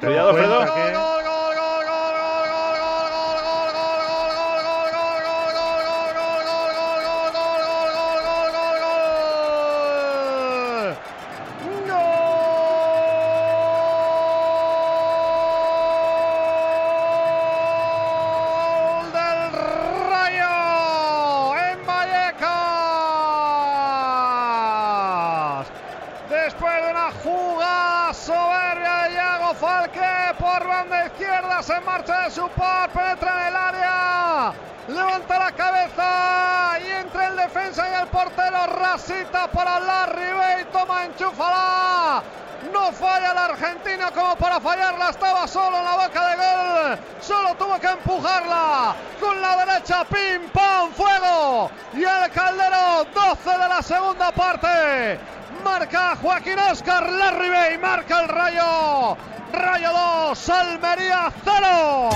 Bueno, cuidado, Alfredo. después de una jugada pero ten Cuidado, Fredo. en marcha de Supor, penetra en el área, levanta la cabeza y entre el defensa y el portero, rasita para Larry y toma enchúfala. No falla el argentino como para fallarla, estaba solo en la boca de gol, solo tuvo que empujarla con la derecha, pim pam, fuego. Y el Caldero, 12 de la segunda parte. Marca Joaquín Oscar Larribey, marca el rayo. Rayo 2, Almería 0.